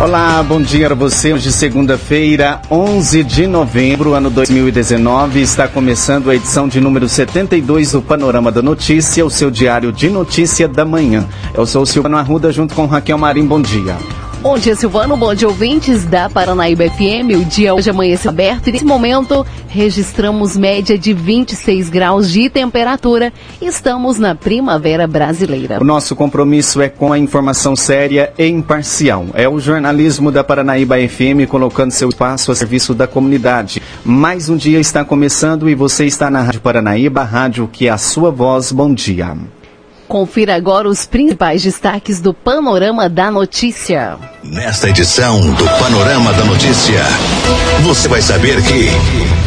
Olá, bom dia a você. Hoje, segunda-feira, 11 de novembro, ano 2019, está começando a edição de número 72 do Panorama da Notícia, o seu diário de notícia da manhã. Eu sou o Silvano Arruda, junto com Raquel Marim. Bom dia. Bom dia, Silvano. Bom dia, ouvintes da Paranaíba FM. O dia hoje amanhece aberto e nesse momento registramos média de 26 graus de temperatura. Estamos na primavera brasileira. O nosso compromisso é com a informação séria e imparcial. É o jornalismo da Paranaíba FM colocando seu espaço a serviço da comunidade. Mais um dia está começando e você está na Rádio Paranaíba, rádio que é a sua voz. Bom dia. Confira agora os principais destaques do Panorama da Notícia. Nesta edição do Panorama da Notícia, você vai saber que.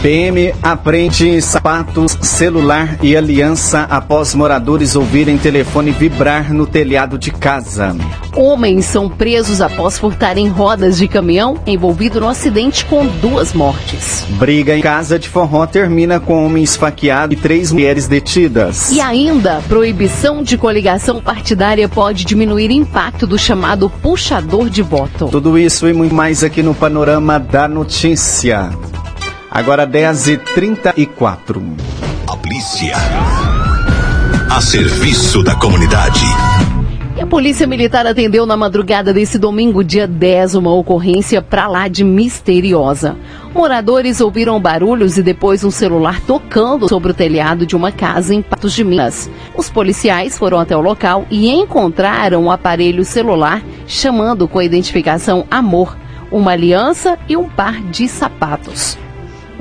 PM apreende sapatos, celular e aliança após moradores ouvirem telefone vibrar no telhado de casa. Homens são presos após furtarem rodas de caminhão envolvido no acidente com duas mortes. Briga em casa de forró termina com homem esfaqueado e três mulheres detidas. E ainda, proibição de coligação partidária pode diminuir impacto do chamado puxador de voto. Tudo isso e muito mais aqui no Panorama da Notícia. Agora 10h34. A polícia. A serviço da comunidade. E a Polícia Militar atendeu na madrugada desse domingo, dia 10, uma ocorrência pra lá de misteriosa. Moradores ouviram barulhos e depois um celular tocando sobre o telhado de uma casa em Patos de Minas. Os policiais foram até o local e encontraram um aparelho celular chamando com a identificação Amor, uma aliança e um par de sapatos.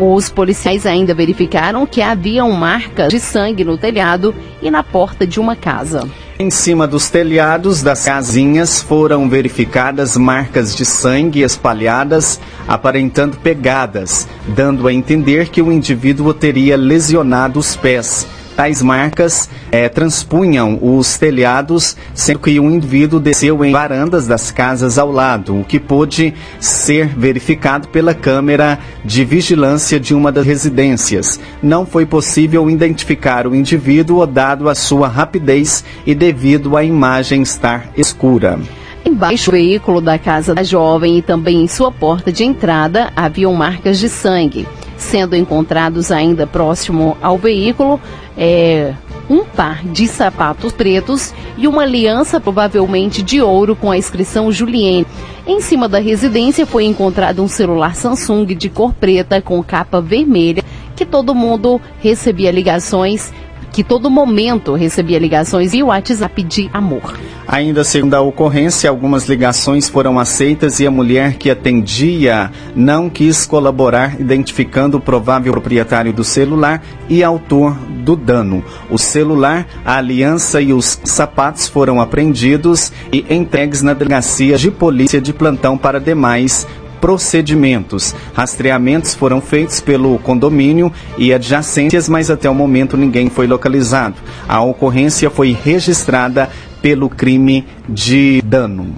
Os policiais ainda verificaram que haviam marcas de sangue no telhado e na porta de uma casa. Em cima dos telhados das casinhas foram verificadas marcas de sangue espalhadas, aparentando pegadas, dando a entender que o indivíduo teria lesionado os pés. Tais marcas é, transpunham os telhados, sendo que um indivíduo desceu em varandas das casas ao lado, o que pôde ser verificado pela câmera de vigilância de uma das residências. Não foi possível identificar o indivíduo, dado a sua rapidez e devido à imagem estar escura. Embaixo do veículo da casa da jovem e também em sua porta de entrada haviam marcas de sangue sendo encontrados ainda próximo ao veículo é, um par de sapatos pretos e uma aliança, provavelmente de ouro, com a inscrição Julienne. Em cima da residência foi encontrado um celular Samsung de cor preta com capa vermelha, que todo mundo recebia ligações que todo momento recebia ligações e WhatsApp de amor. Ainda segundo a ocorrência, algumas ligações foram aceitas e a mulher que atendia não quis colaborar, identificando o provável proprietário do celular e autor do dano. O celular, a aliança e os sapatos foram apreendidos e entregues na delegacia de polícia de plantão para demais procedimentos. Rastreamentos foram feitos pelo condomínio e adjacências, mas até o momento ninguém foi localizado. A ocorrência foi registrada pelo crime de dano.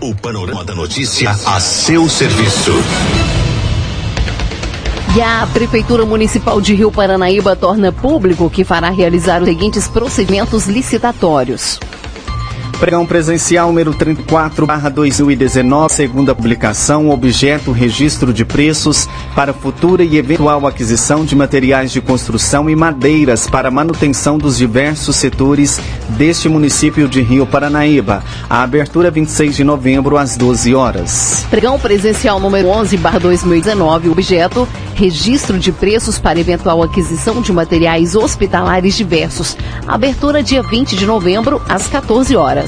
O panorama da notícia a seu serviço. E a Prefeitura Municipal de Rio Paranaíba torna público que fará realizar os seguintes procedimentos licitatórios. Pregão presencial número 34 2019, segunda publicação, objeto registro de preços para futura e eventual aquisição de materiais de construção e madeiras para manutenção dos diversos setores deste município de Rio Paranaíba. A abertura 26 de novembro às 12 horas. Pregão presencial número 11 2019, objeto registro de preços para eventual aquisição de materiais hospitalares diversos. Abertura dia 20 de novembro às 14 horas.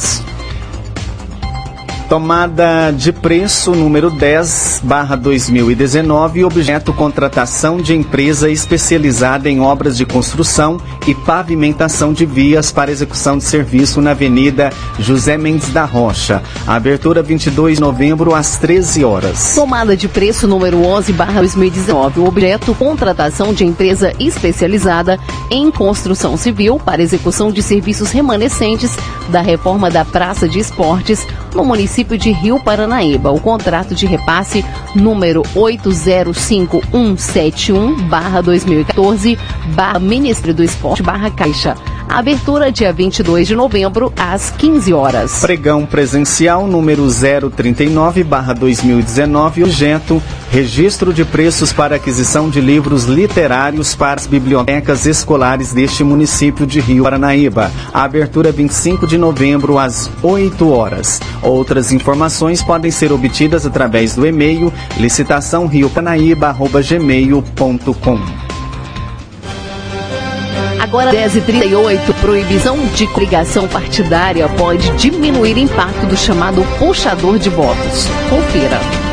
Tomada de preço número 10 barra 2019, objeto contratação de empresa especializada em obras de construção e pavimentação de vias para execução de serviço na Avenida José Mendes da Rocha. Abertura 22 de novembro às 13 horas. Tomada de preço número 11 barra 2019, objeto contratação de empresa especializada em construção civil para execução de serviços remanescentes da reforma da Praça de Esportes no município de Rio Paranaíba. O contrato de repasse número 805171-2014, barra Ministério do Esporte, barra Caixa. Abertura dia 22 de novembro, às 15 horas. Pregão presencial número 039-2019, objeto registro de preços para aquisição de livros literários para as bibliotecas escolares deste município de Rio Paranaíba. abertura 25 de novembro, às 8 horas. Outras informações podem ser obtidas através do e-mail licitaçãoriopanaíba.gmail.com. Agora 10h38, proibição de coligação partidária pode diminuir impacto do chamado puxador de votos. Confira.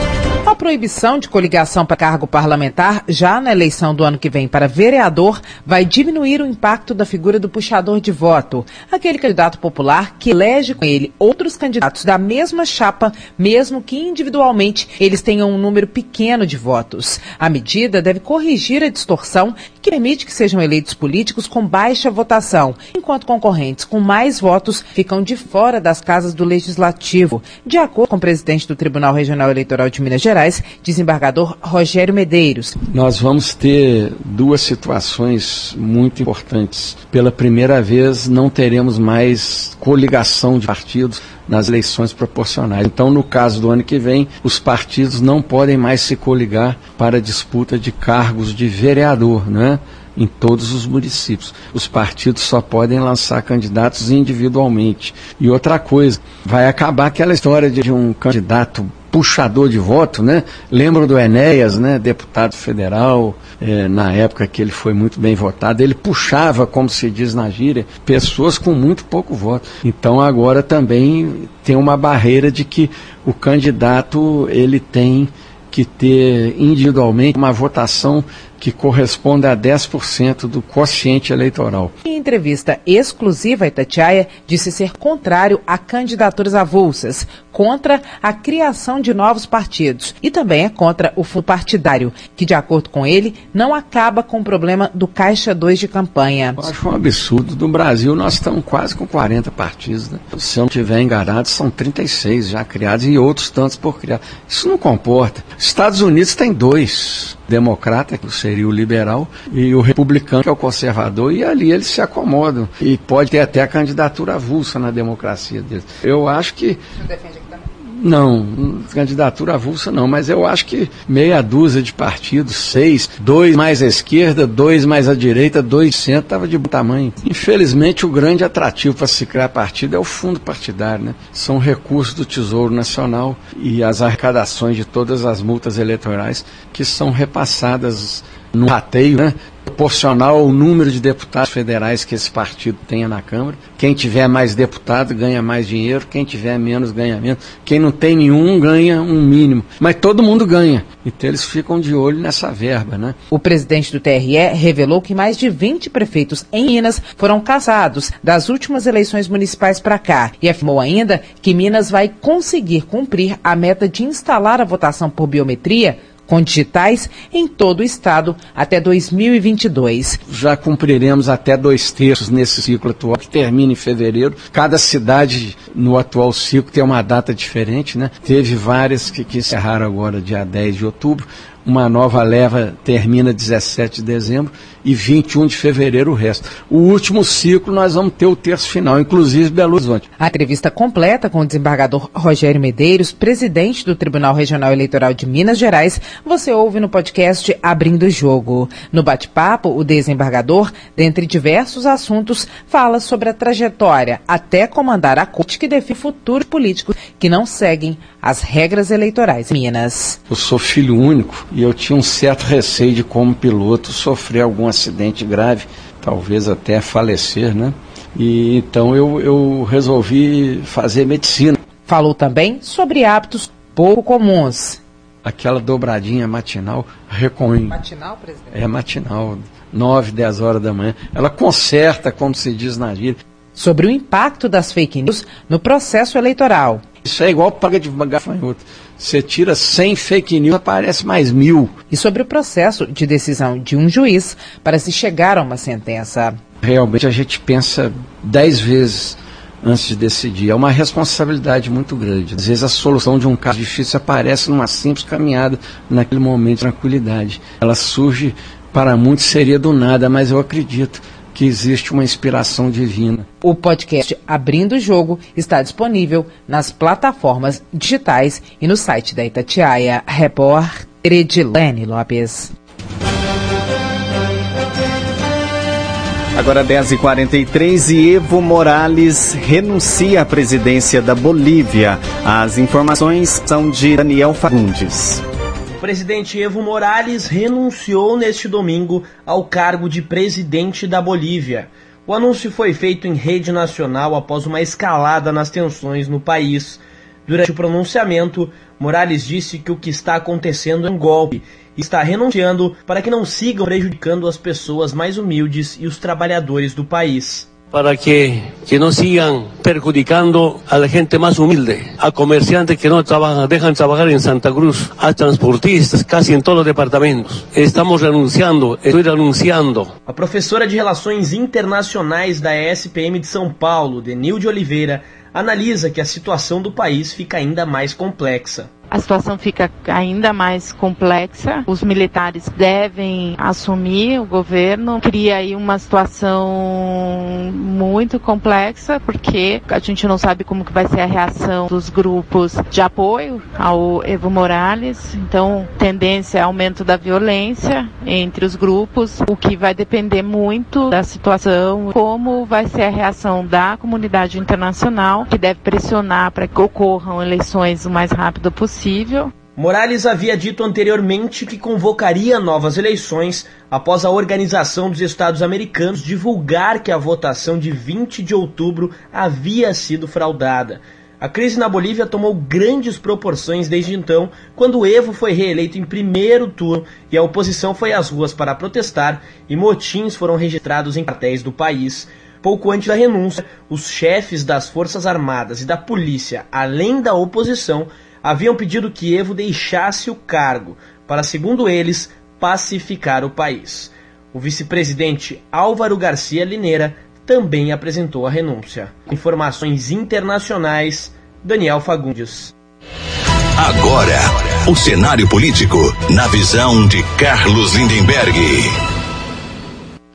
A proibição de coligação para cargo parlamentar, já na eleição do ano que vem para vereador, vai diminuir o impacto da figura do puxador de voto, aquele candidato popular que elege com ele outros candidatos da mesma chapa, mesmo que individualmente eles tenham um número pequeno de votos. A medida deve corrigir a distorção que permite que sejam eleitos políticos com baixa votação, enquanto concorrentes com mais votos ficam de fora das casas do Legislativo, de acordo com o presidente do Tribunal Regional Eleitoral de Minas Gerais. Gerais, desembargador Rogério Medeiros. Nós vamos ter duas situações muito importantes. Pela primeira vez, não teremos mais coligação de partidos nas eleições proporcionais. Então, no caso do ano que vem, os partidos não podem mais se coligar para disputa de cargos de vereador, né? em todos os municípios. Os partidos só podem lançar candidatos individualmente. E outra coisa, vai acabar aquela história de um candidato puxador de voto, né? Lembro do Enéas, né? Deputado federal, é, na época que ele foi muito bem votado, ele puxava, como se diz na gíria, pessoas com muito pouco voto. Então agora também tem uma barreira de que o candidato ele tem que ter individualmente uma votação que corresponde a 10% do quociente eleitoral. Em entrevista exclusiva, Itatiaia disse ser contrário a candidaturas avulsas, contra a criação de novos partidos e também é contra o fundo partidário, que, de acordo com ele, não acaba com o problema do Caixa 2 de campanha. Eu acho um absurdo. No Brasil, nós estamos quase com 40 partidos. Né? Se eu não estiver enganado, são 36 já criados e outros tantos por criar. Isso não comporta. Estados Unidos tem dois democrata, que seria o liberal, e o republicano, que é o conservador, e ali eles se acomodam. E pode ter até a candidatura avulsa na democracia deles. Eu acho que. Não, candidatura avulsa não, mas eu acho que meia dúzia de partidos, seis, dois mais à esquerda, dois mais à direita, dois centro, estava de bom tamanho. Infelizmente, o grande atrativo para se criar partido é o fundo partidário, né? São recursos do Tesouro Nacional e as arrecadações de todas as multas eleitorais que são repassadas no rateio, né? proporcional ao número de deputados federais que esse partido tenha na Câmara. Quem tiver mais deputado ganha mais dinheiro, quem tiver menos ganha menos. Quem não tem nenhum ganha um mínimo. Mas todo mundo ganha. Então eles ficam de olho nessa verba, né? O presidente do TRE revelou que mais de 20 prefeitos em Minas foram caçados das últimas eleições municipais para cá e afirmou ainda que Minas vai conseguir cumprir a meta de instalar a votação por biometria com digitais em todo o estado até 2022. Já cumpriremos até dois terços nesse ciclo atual, que termina em fevereiro. Cada cidade no atual ciclo tem uma data diferente, né? Teve várias que, que encerraram agora dia 10 de outubro uma nova leva termina 17 de dezembro e 21 de fevereiro o resto. O último ciclo nós vamos ter o terço final, inclusive Belo Horizonte. A entrevista completa com o desembargador Rogério Medeiros, presidente do Tribunal Regional Eleitoral de Minas Gerais, você ouve no podcast Abrindo o Jogo. No bate-papo, o desembargador, dentre diversos assuntos, fala sobre a trajetória até comandar a corte que define futuros políticos que não seguem as regras eleitorais Minas. Eu sou filho único e eu tinha um certo receio de, como piloto, sofrer algum acidente grave, talvez até falecer, né? E então eu, eu resolvi fazer medicina. Falou também sobre hábitos pouco comuns. Aquela dobradinha matinal recomendo. Matinal, presidente? É matinal, 9, 10 horas da manhã. Ela conserta, como se diz na gíria. Sobre o impacto das fake news no processo eleitoral. Isso é igual paga de gafanhoto. Você tira 100 fake news, aparece mais mil. E sobre o processo de decisão de um juiz para se chegar a uma sentença. Realmente a gente pensa 10 vezes antes de decidir. É uma responsabilidade muito grande. Às vezes a solução de um caso difícil aparece numa simples caminhada, naquele momento de tranquilidade. Ela surge, para muitos seria do nada, mas eu acredito que existe uma inspiração divina. O podcast Abrindo o Jogo está disponível nas plataformas digitais e no site da Itatiaia. Repórter Edilene Lopes. Agora 10h43 e Evo Morales renuncia à presidência da Bolívia. As informações são de Daniel Fagundes. O presidente Evo Morales renunciou neste domingo ao cargo de presidente da Bolívia. O anúncio foi feito em rede nacional após uma escalada nas tensões no país. Durante o pronunciamento, Morales disse que o que está acontecendo é um golpe e está renunciando para que não sigam prejudicando as pessoas mais humildes e os trabalhadores do país. Para que, que no sigan perjudicando a la gente más humilde, a comerciantes que no trabajan, dejan trabajar en Santa Cruz, a transportistas, casi en todos los departamentos. Estamos renunciando, estoy renunciando. A professora de Relações Internacionais da ESPM de São Paulo, Denilde Oliveira, analisa que a situação do país fica ainda mais complexa a situação fica ainda mais complexa. Os militares devem assumir o governo, cria aí uma situação muito complexa, porque a gente não sabe como que vai ser a reação dos grupos de apoio ao Evo Morales. Então, tendência é aumento da violência entre os grupos, o que vai depender muito da situação, como vai ser a reação da comunidade internacional, que deve pressionar para que ocorram eleições o mais rápido possível possível. Morales havia dito anteriormente que convocaria novas eleições após a Organização dos Estados Americanos divulgar que a votação de 20 de outubro havia sido fraudada. A crise na Bolívia tomou grandes proporções desde então, quando Evo foi reeleito em primeiro turno e a oposição foi às ruas para protestar e motins foram registrados em quartéis do país. Pouco antes da renúncia, os chefes das Forças Armadas e da polícia, além da oposição, haviam pedido que Evo deixasse o cargo para, segundo eles, pacificar o país. O vice-presidente Álvaro Garcia Lineira também apresentou a renúncia. Informações internacionais, Daniel Fagundes. Agora, o cenário político na visão de Carlos Lindenberg.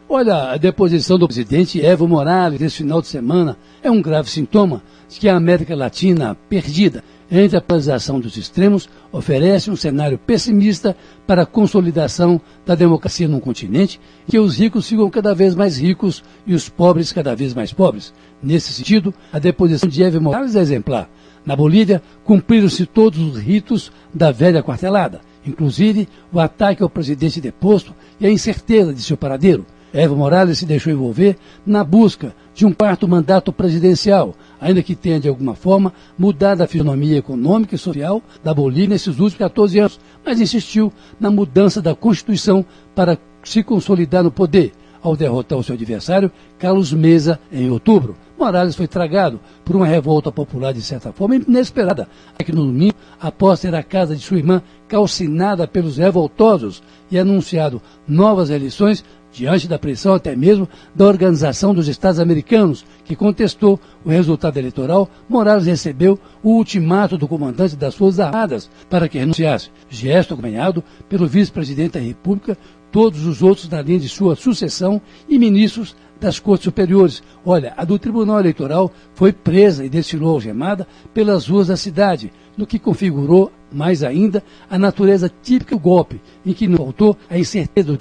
Olha, a deposição do presidente Evo Morales nesse final de semana é um grave sintoma de que a América Latina perdida entre a polarização dos extremos, oferece um cenário pessimista para a consolidação da democracia num continente e que os ricos ficam cada vez mais ricos e os pobres cada vez mais pobres. Nesse sentido, a deposição de Evo Morales é exemplar. Na Bolívia, cumpriram-se todos os ritos da velha quartelada, inclusive o ataque ao presidente deposto e a incerteza de seu paradeiro. Evo Morales se deixou envolver na busca de um quarto mandato presidencial, ainda que tenha de alguma forma mudado a fisionomia econômica e social da Bolívia nesses últimos 14 anos, mas insistiu na mudança da Constituição para se consolidar no poder, ao derrotar o seu adversário, Carlos Mesa, em outubro. Morales foi tragado por uma revolta popular de certa forma inesperada, aqui no domingo, após ter a casa de sua irmã calcinada pelos revoltosos e anunciado novas eleições diante da pressão até mesmo da Organização dos Estados Americanos, que contestou o resultado eleitoral, Morales recebeu o ultimato do comandante das Forças Armadas para que renunciasse, gesto acompanhado pelo vice-presidente da República, todos os outros na linha de sua sucessão e ministros das Cortes Superiores. Olha, a do Tribunal Eleitoral foi presa e desfilou algemada pelas ruas da cidade, no que configurou mais ainda a natureza típica do golpe, em que não faltou a incerteza do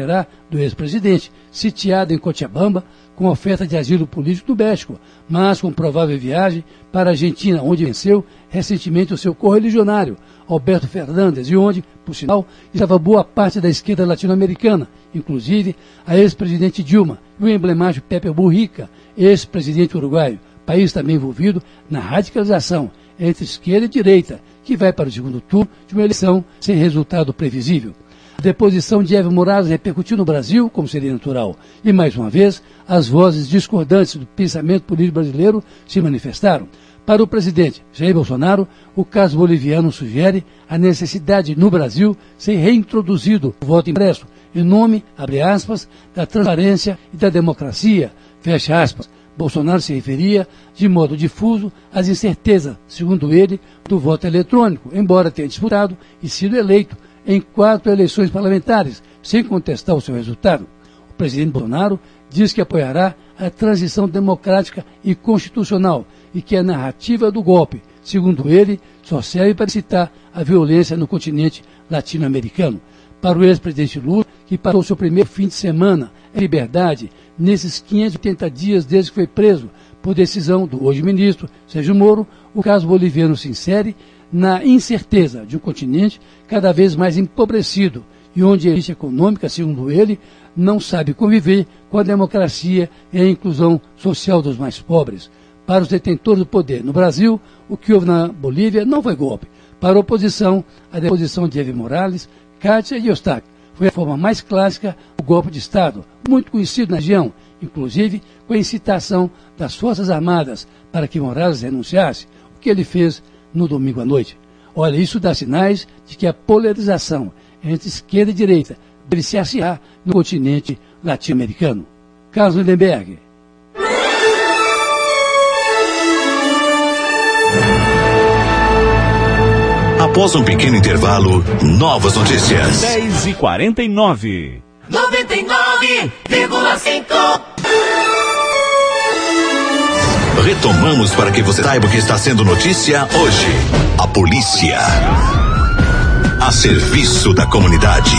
do ex-presidente, sitiado em Cochabamba com oferta de asilo político do México, mas com provável viagem para a Argentina, onde venceu recentemente o seu correligionário, Alberto Fernandes, e onde, por sinal, estava boa parte da esquerda latino-americana, inclusive a ex-presidente Dilma e o emblemático Pepe Burrica, ex-presidente uruguaio, país também envolvido na radicalização entre esquerda e direita, que vai para o segundo turno de uma eleição sem resultado previsível. A deposição de Evo Morales repercutiu no Brasil, como seria natural, e mais uma vez as vozes discordantes do pensamento político brasileiro se manifestaram. Para o presidente Jair Bolsonaro, o caso boliviano sugere a necessidade no Brasil ser reintroduzido o voto impresso, em nome, abre aspas, da transparência e da democracia, fecha aspas. Bolsonaro se referia, de modo difuso, às incertezas, segundo ele, do voto eletrônico, embora tenha disputado e sido eleito em quatro eleições parlamentares, sem contestar o seu resultado. O presidente Bolsonaro diz que apoiará a transição democrática e constitucional e que a narrativa do golpe, segundo ele, só serve para citar a violência no continente latino-americano. Para o ex-presidente Lula, que passou seu primeiro fim de semana em liberdade nesses 580 dias desde que foi preso por decisão do hoje ministro Sérgio Moro, o caso boliviano se insere na incerteza de um continente cada vez mais empobrecido e onde a elite econômica, segundo ele, não sabe conviver com a democracia e a inclusão social dos mais pobres. Para os detentores do poder no Brasil, o que houve na Bolívia não foi golpe. Para a oposição, a deposição de Evo Morales, Kátia e Eustáquio foi a forma mais clássica do golpe de Estado, muito conhecido na região, inclusive com a incitação das Forças Armadas para que Morales renunciasse, o que ele fez no domingo à noite. Olha, isso dá sinais de que a polarização entre esquerda e direita deve se no continente latino-americano. Carlos Lindenberg. Após um pequeno intervalo, novas notícias. 10 e 49. 99,5. Retomamos para que você saiba o que está sendo notícia hoje. A polícia. A serviço da comunidade.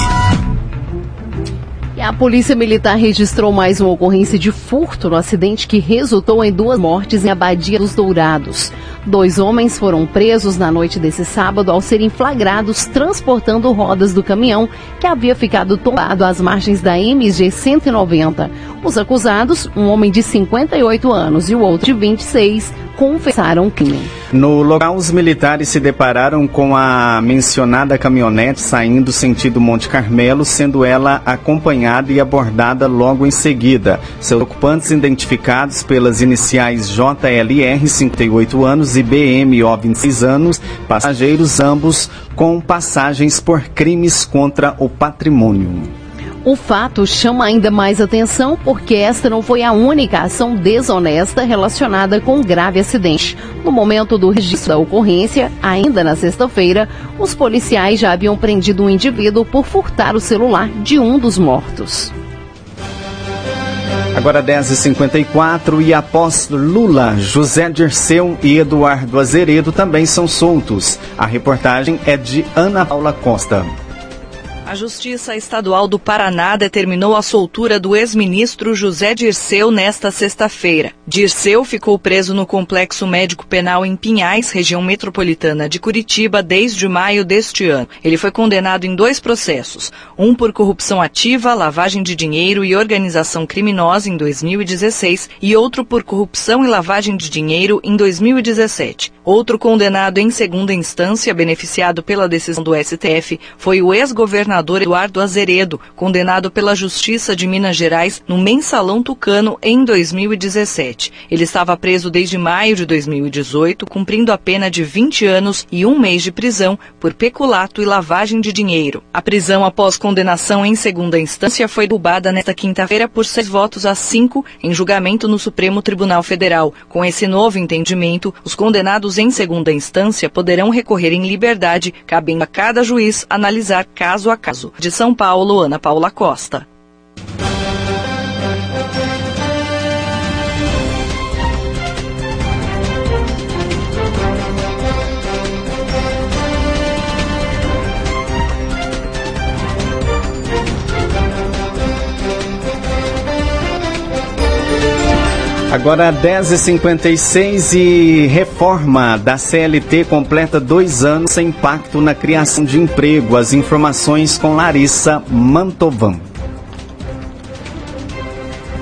A Polícia Militar registrou mais uma ocorrência de furto no acidente que resultou em duas mortes em Abadia dos Dourados. Dois homens foram presos na noite desse sábado ao serem flagrados transportando rodas do caminhão que havia ficado tombado às margens da MG 190. Os acusados, um homem de 58 anos e o outro de 26, confessaram o crime. No local, os militares se depararam com a mencionada caminhonete saindo sentido Monte Carmelo, sendo ela acompanhada e abordada logo em seguida. Seus ocupantes identificados pelas iniciais JLR, 58 anos, e BMO, 26 anos, passageiros ambos com passagens por crimes contra o patrimônio. O fato chama ainda mais atenção porque esta não foi a única ação desonesta relacionada com grave acidente. No momento do registro da ocorrência, ainda na sexta-feira, os policiais já haviam prendido um indivíduo por furtar o celular de um dos mortos. Agora 10h54 e após Lula, José Dirceu e Eduardo Azeredo também são soltos. A reportagem é de Ana Paula Costa. A Justiça Estadual do Paraná determinou a soltura do ex-ministro José Dirceu nesta sexta-feira. Dirceu ficou preso no Complexo Médico Penal em Pinhais, região metropolitana de Curitiba, desde maio deste ano. Ele foi condenado em dois processos: um por corrupção ativa, lavagem de dinheiro e organização criminosa em 2016 e outro por corrupção e lavagem de dinheiro em 2017. Outro condenado em segunda instância, beneficiado pela decisão do STF, foi o ex-governador Eduardo Azeredo, condenado pela Justiça de Minas Gerais no Mensalão Tucano em 2017. Ele estava preso desde maio de 2018, cumprindo a pena de 20 anos e um mês de prisão por peculato e lavagem de dinheiro. A prisão após condenação em segunda instância foi derrubada nesta quinta-feira por seis votos a cinco em julgamento no Supremo Tribunal Federal. Com esse novo entendimento, os condenados em segunda instância poderão recorrer em liberdade, cabendo a cada juiz analisar caso a caso. De São Paulo, Ana Paula Costa. Agora 10h56 e reforma da CLT completa dois anos sem impacto na criação de emprego. As informações com Larissa Mantovan.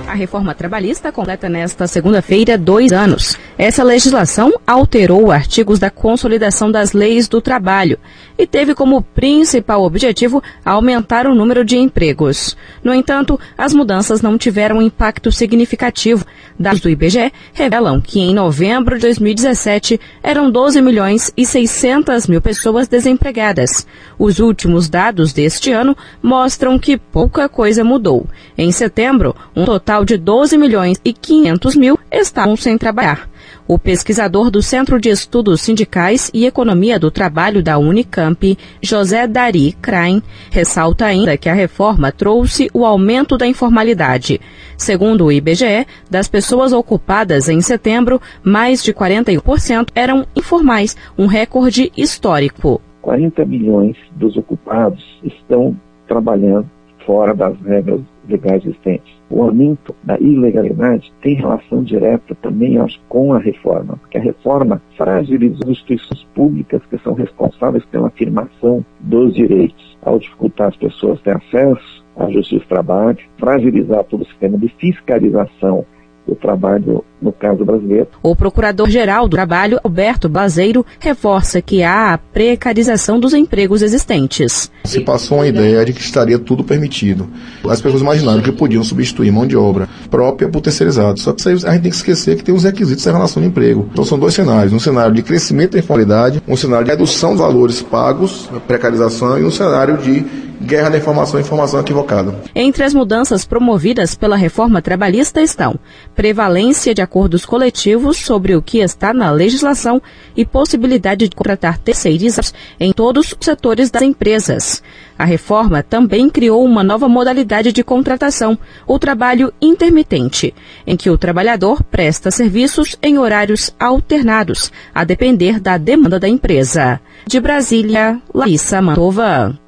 A reforma trabalhista completa nesta segunda-feira dois anos. Essa legislação alterou artigos da Consolidação das Leis do Trabalho e teve como principal objetivo aumentar o número de empregos. No entanto, as mudanças não tiveram impacto significativo. Dados do IBGE revelam que em novembro de 2017 eram 12 milhões e 600 mil pessoas desempregadas. Os últimos dados deste ano mostram que pouca coisa mudou. Em setembro, um total de 12 milhões e 500 mil estavam sem trabalhar. O pesquisador do Centro de Estudos Sindicais e Economia do Trabalho da Unicamp, José Dari Krain, ressalta ainda que a reforma trouxe o aumento da informalidade. Segundo o IBGE, das pessoas ocupadas em setembro, mais de 41% eram informais, um recorde histórico. 40 milhões dos ocupados estão trabalhando fora das regras legais existentes. O aumento da ilegalidade tem relação direta também, acho, com a reforma, porque a reforma fragiliza as instituições públicas que são responsáveis pela afirmação dos direitos, ao dificultar as pessoas ter acesso à justiça do trabalho, fragilizar todo o sistema de fiscalização do trabalho no caso brasileiro. O Procurador-Geral do Trabalho, Alberto Bazeiro, reforça que há a precarização dos empregos existentes. Se passou uma ideia de que estaria tudo permitido. As pessoas imaginaram que podiam substituir mão de obra própria por terceirizado. Só que a gente tem que esquecer que tem os requisitos da relação de emprego. Então são dois cenários. Um cenário de crescimento da informalidade, um cenário de redução dos valores pagos, precarização, e um cenário de guerra da informação e informação equivocada. Entre as mudanças promovidas pela reforma trabalhista estão prevalência de acordos coletivos sobre o que está na legislação e possibilidade de contratar terceirizados em todos os setores das empresas. A reforma também criou uma nova modalidade de contratação, o trabalho intermitente, em que o trabalhador presta serviços em horários alternados, a depender da demanda da empresa. De Brasília, Larissa Mantova.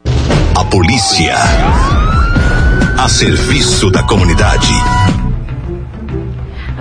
A polícia. A serviço da comunidade.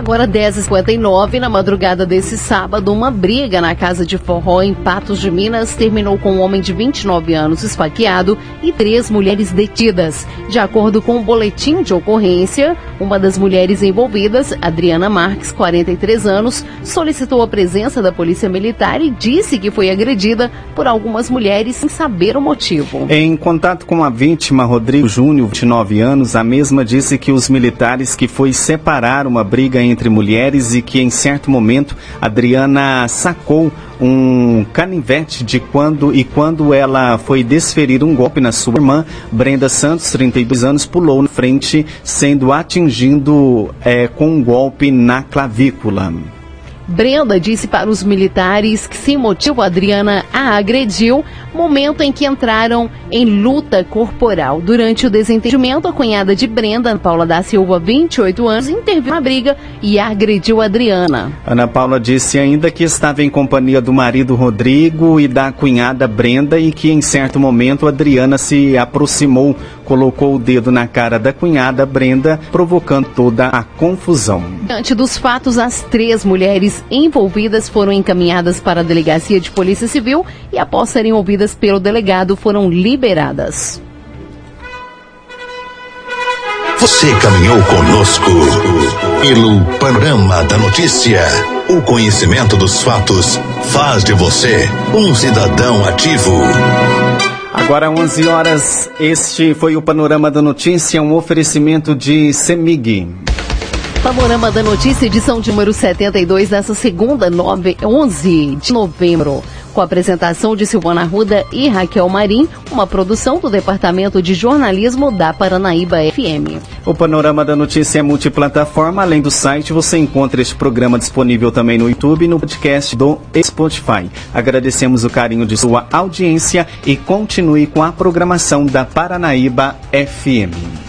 Agora 10h59, na madrugada desse sábado, uma briga na casa de forró em Patos de Minas terminou com um homem de 29 anos esfaqueado e três mulheres detidas. De acordo com o um boletim de ocorrência, uma das mulheres envolvidas, Adriana Marques, 43 anos, solicitou a presença da polícia militar e disse que foi agredida por algumas mulheres sem saber o motivo. Em contato com a vítima, Rodrigo Júnior, 29 anos, a mesma disse que os militares que foi separar uma briga entre mulheres e que em certo momento Adriana sacou um canivete de quando e quando ela foi desferir um golpe na sua irmã, Brenda Santos, 32 anos, pulou na frente, sendo atingindo é, com um golpe na clavícula. Brenda disse para os militares que, sem motivo, Adriana a agrediu, momento em que entraram em luta corporal. Durante o desentendimento, a cunhada de Brenda, Paula da Silva, 28 anos, interviu na briga e agrediu Adriana. Ana Paula disse ainda que estava em companhia do marido Rodrigo e da cunhada Brenda e que, em certo momento, Adriana se aproximou, colocou o dedo na cara da cunhada Brenda, provocando toda a confusão. Diante dos fatos, as três mulheres envolvidas foram encaminhadas para a delegacia de Polícia Civil e, após serem ouvidas pelo delegado, foram liberadas. Você caminhou conosco pelo panorama da notícia. O conhecimento dos fatos faz de você um cidadão ativo. Agora 11 horas, este foi o Panorama da Notícia, um oferecimento de Semig. Panorama da Notícia, edição de número 72, dessa segunda, 9, 11 de novembro. Com a apresentação de Silvana Ruda e Raquel Marim, uma produção do Departamento de Jornalismo da Paranaíba FM. O Panorama da Notícia é multiplataforma. Além do site, você encontra este programa disponível também no YouTube e no podcast do Spotify. Agradecemos o carinho de sua audiência e continue com a programação da Paranaíba FM.